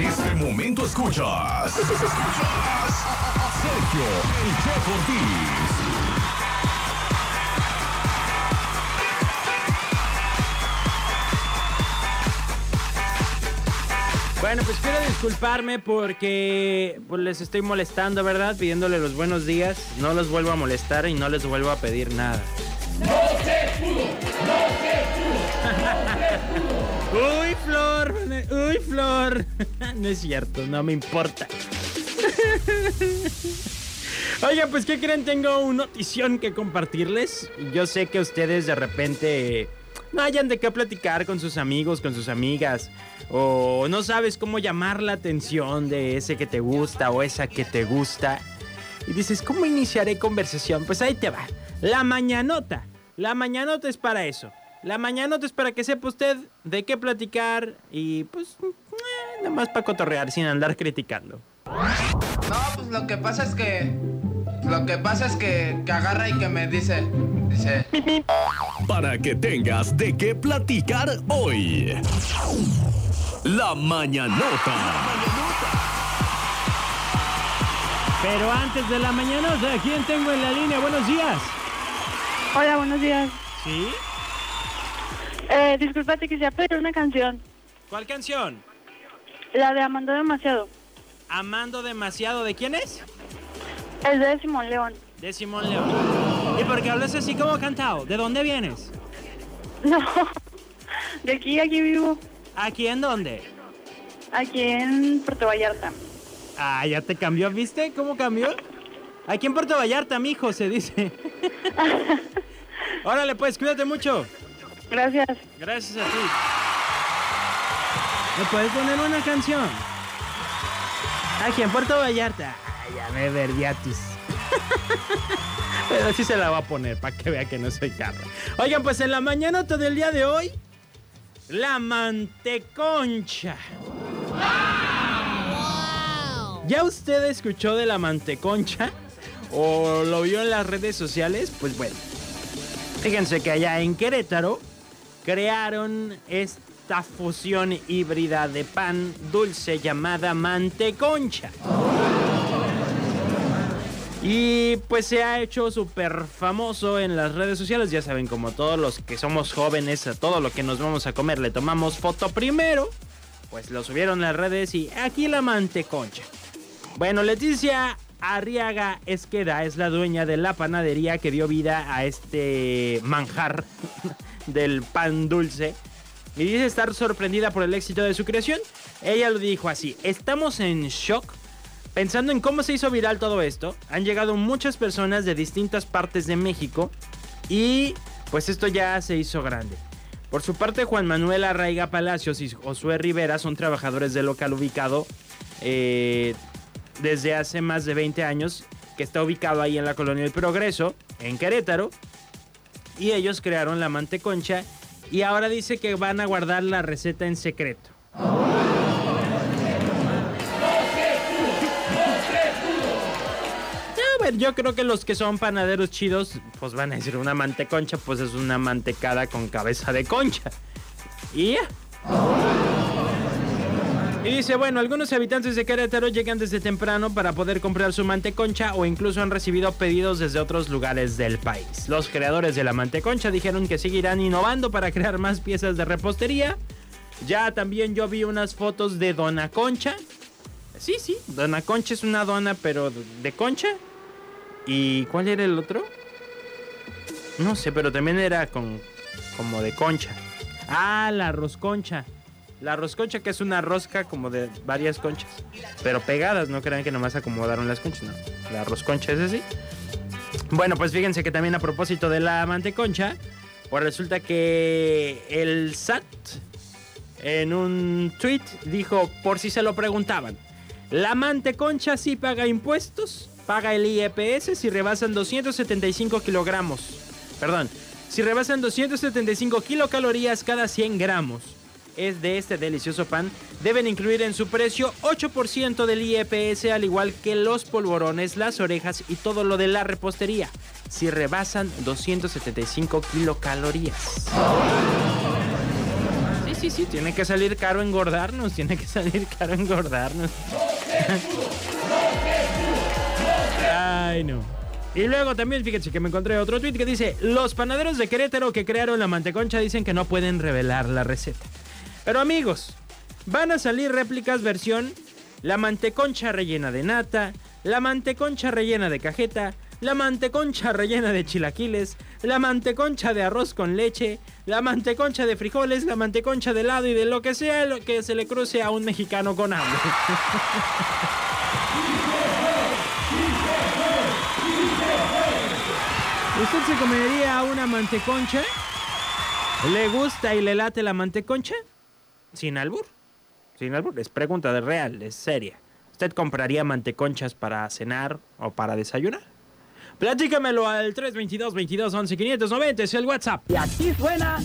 En este momento escuchas. Sergio El Che Ortiz. Bueno, pues quiero disculparme porque pues, les estoy molestando, ¿verdad? Pidiéndole los buenos días. No los vuelvo a molestar y no les vuelvo a pedir nada. Uy, Flor, uy, Flor. No es cierto, no me importa. Oigan, pues, ¿qué creen? Tengo una notición que compartirles. Yo sé que ustedes de repente no hayan de qué platicar con sus amigos, con sus amigas, o no sabes cómo llamar la atención de ese que te gusta o esa que te gusta. Y dices, ¿cómo iniciaré conversación? Pues ahí te va. La mañanota. La mañanota es para eso. La mañanota es para que sepa usted de qué platicar y pues eh, nada más para cotorrear sin andar criticando. No, pues lo que pasa es que. Lo que pasa es que, que agarra y que me dice. Dice. Para que tengas de qué platicar hoy. La mañanota. Pero antes de la mañanota, ¿quién tengo en la línea? Buenos días. Hola, buenos días. ¿Sí? Eh, disculpa, te quisiera pedir una canción. ¿Cuál canción? La de Amando Demasiado. Amando demasiado. ¿De quién es? Es de Simón León. De Simón León. ¿Y por qué hablas así como cantado? ¿De dónde vienes? No, de aquí, aquí vivo. ¿Aquí en dónde? Aquí en Puerto Vallarta. Ah, ya te cambió, ¿viste cómo cambió? Aquí en Puerto Vallarta, mijo, se dice. Órale, pues, cuídate mucho. Gracias. Gracias a ti. ¿Me puedes poner una canción? Aquí en Puerto Vallarta. Ay, ya me verdiatis. Pero sí se la va a poner para que vea que no soy carro. Oigan, pues en la mañana todo el día de hoy, la manteconcha. ¿Ya usted escuchó de la manteconcha? ¿O lo vio en las redes sociales? Pues bueno. Fíjense que allá en Querétaro crearon esta fusión híbrida de pan dulce llamada manteconcha. Y pues se ha hecho súper famoso en las redes sociales. Ya saben, como todos los que somos jóvenes, a todo lo que nos vamos a comer le tomamos foto primero. Pues lo subieron a las redes y aquí la manteconcha. Bueno, Leticia Arriaga Esqueda es la dueña de la panadería que dio vida a este manjar del pan dulce. Y dice estar sorprendida por el éxito de su creación. Ella lo dijo así, estamos en shock Pensando en cómo se hizo viral todo esto, han llegado muchas personas de distintas partes de México y pues esto ya se hizo grande. Por su parte, Juan Manuel Arraiga Palacios y Josué Rivera son trabajadores del local ubicado eh, desde hace más de 20 años, que está ubicado ahí en la colonia del Progreso, en Querétaro. Y ellos crearon la manteconcha y ahora dice que van a guardar la receta en secreto. A ver, yo creo que los que son panaderos chidos, pues van a decir una manteconcha, pues es una mantecada con cabeza de concha. Y ya. Y dice, bueno, algunos habitantes de Querétaro llegan desde temprano para poder comprar su manteconcha o incluso han recibido pedidos desde otros lugares del país. Los creadores de la manteconcha dijeron que seguirán innovando para crear más piezas de repostería. Ya también yo vi unas fotos de Dona Concha. Sí, sí, Dona Concha es una dona, pero de concha. ¿Y cuál era el otro? No sé, pero también era con como de concha. Ah, la rosconcha. La rosconcha que es una rosca como de varias conchas, pero pegadas, no crean que nomás acomodaron las conchas, no. La rosconcha es así. Bueno, pues fíjense que también a propósito de la manteconcha, pues resulta que el SAT en un tweet dijo, por si se lo preguntaban, la manteconcha sí paga impuestos, paga el IEPS si rebasan 275 kilogramos. Perdón, si rebasan 275 kilocalorías cada 100 gramos es de este delicioso pan, deben incluir en su precio 8% del IEPS, al igual que los polvorones, las orejas y todo lo de la repostería, si rebasan 275 kilocalorías. Sí, sí, Sí, tiene que salir caro engordarnos, tiene que salir caro engordarnos. Ay, no. Y luego también, fíjense que me encontré otro tweet que dice, los panaderos de Querétaro que crearon la manteconcha dicen que no pueden revelar la receta. Pero amigos, van a salir réplicas versión la manteconcha rellena de nata, la manteconcha rellena de cajeta, la manteconcha rellena de chilaquiles, la manteconcha de arroz con leche, la manteconcha de frijoles, la manteconcha de helado y de lo que sea lo que se le cruce a un mexicano con hambre. ¿Usted se comería una manteconcha? ¿Le gusta y le late la manteconcha? Sin albur. Sin albur. Es pregunta de real, es seria. ¿Usted compraría manteconchas para cenar o para desayunar? Platícamelo al 322 22 11 590, es el WhatsApp. Y aquí suena.